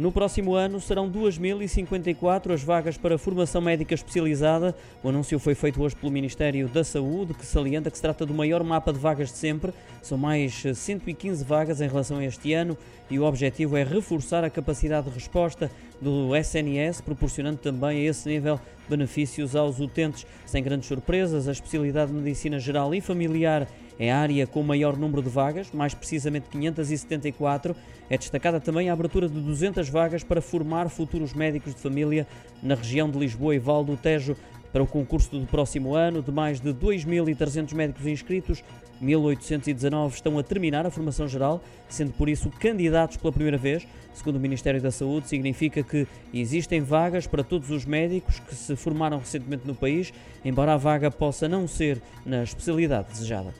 No próximo ano serão 2.054 as vagas para formação médica especializada. O anúncio foi feito hoje pelo Ministério da Saúde, que salienta que se trata do maior mapa de vagas de sempre. São mais 115 vagas em relação a este ano e o objetivo é reforçar a capacidade de resposta do SNS, proporcionando também a esse nível benefícios aos utentes. Sem grandes surpresas, a especialidade de medicina geral e familiar é a área com o maior número de vagas, mais precisamente 574. É destacada também a abertura de 200 vagas para formar futuros médicos de família na região de Lisboa e Val do Tejo. Para o concurso do próximo ano, de mais de 2.300 médicos inscritos, 1.819 estão a terminar a formação geral, sendo por isso candidatos pela primeira vez. Segundo o Ministério da Saúde, significa que existem vagas para todos os médicos que se formaram recentemente no país, embora a vaga possa não ser na especialidade desejada.